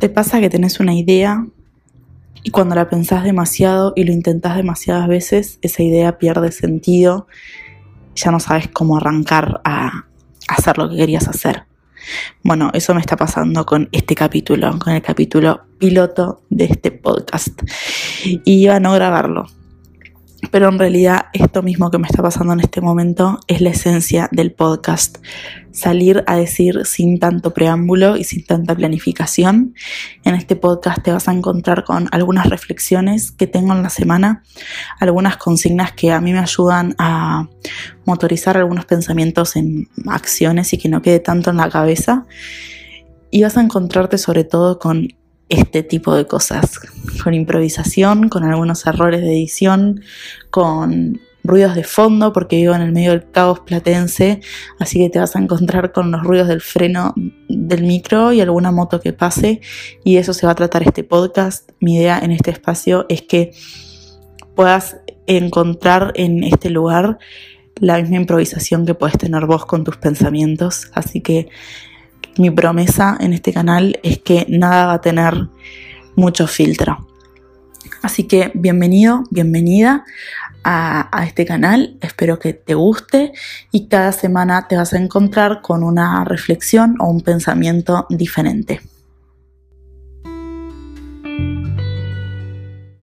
¿Te pasa que tenés una idea y cuando la pensás demasiado y lo intentás demasiadas veces, esa idea pierde sentido? Ya no sabes cómo arrancar a hacer lo que querías hacer. Bueno, eso me está pasando con este capítulo, con el capítulo piloto de este podcast. Y iba a no grabarlo, pero en realidad esto mismo que me está pasando en este momento es la esencia del podcast. Salir a decir sin tanto preámbulo y sin tanta planificación. En este podcast te vas a encontrar con algunas reflexiones que tengo en la semana, algunas consignas que a mí me ayudan a motorizar algunos pensamientos en acciones y que no quede tanto en la cabeza. Y vas a encontrarte sobre todo con este tipo de cosas, con improvisación, con algunos errores de edición, con ruidos de fondo, porque vivo en el medio del caos platense, así que te vas a encontrar con los ruidos del freno del micro y alguna moto que pase, y eso se va a tratar este podcast. Mi idea en este espacio es que puedas encontrar en este lugar la misma improvisación que puedes tener vos con tus pensamientos, así que mi promesa en este canal es que nada va a tener mucho filtro. Así que bienvenido, bienvenida a, este canal, espero que te guste y cada semana te vas a encontrar con una reflexión o un pensamiento diferente.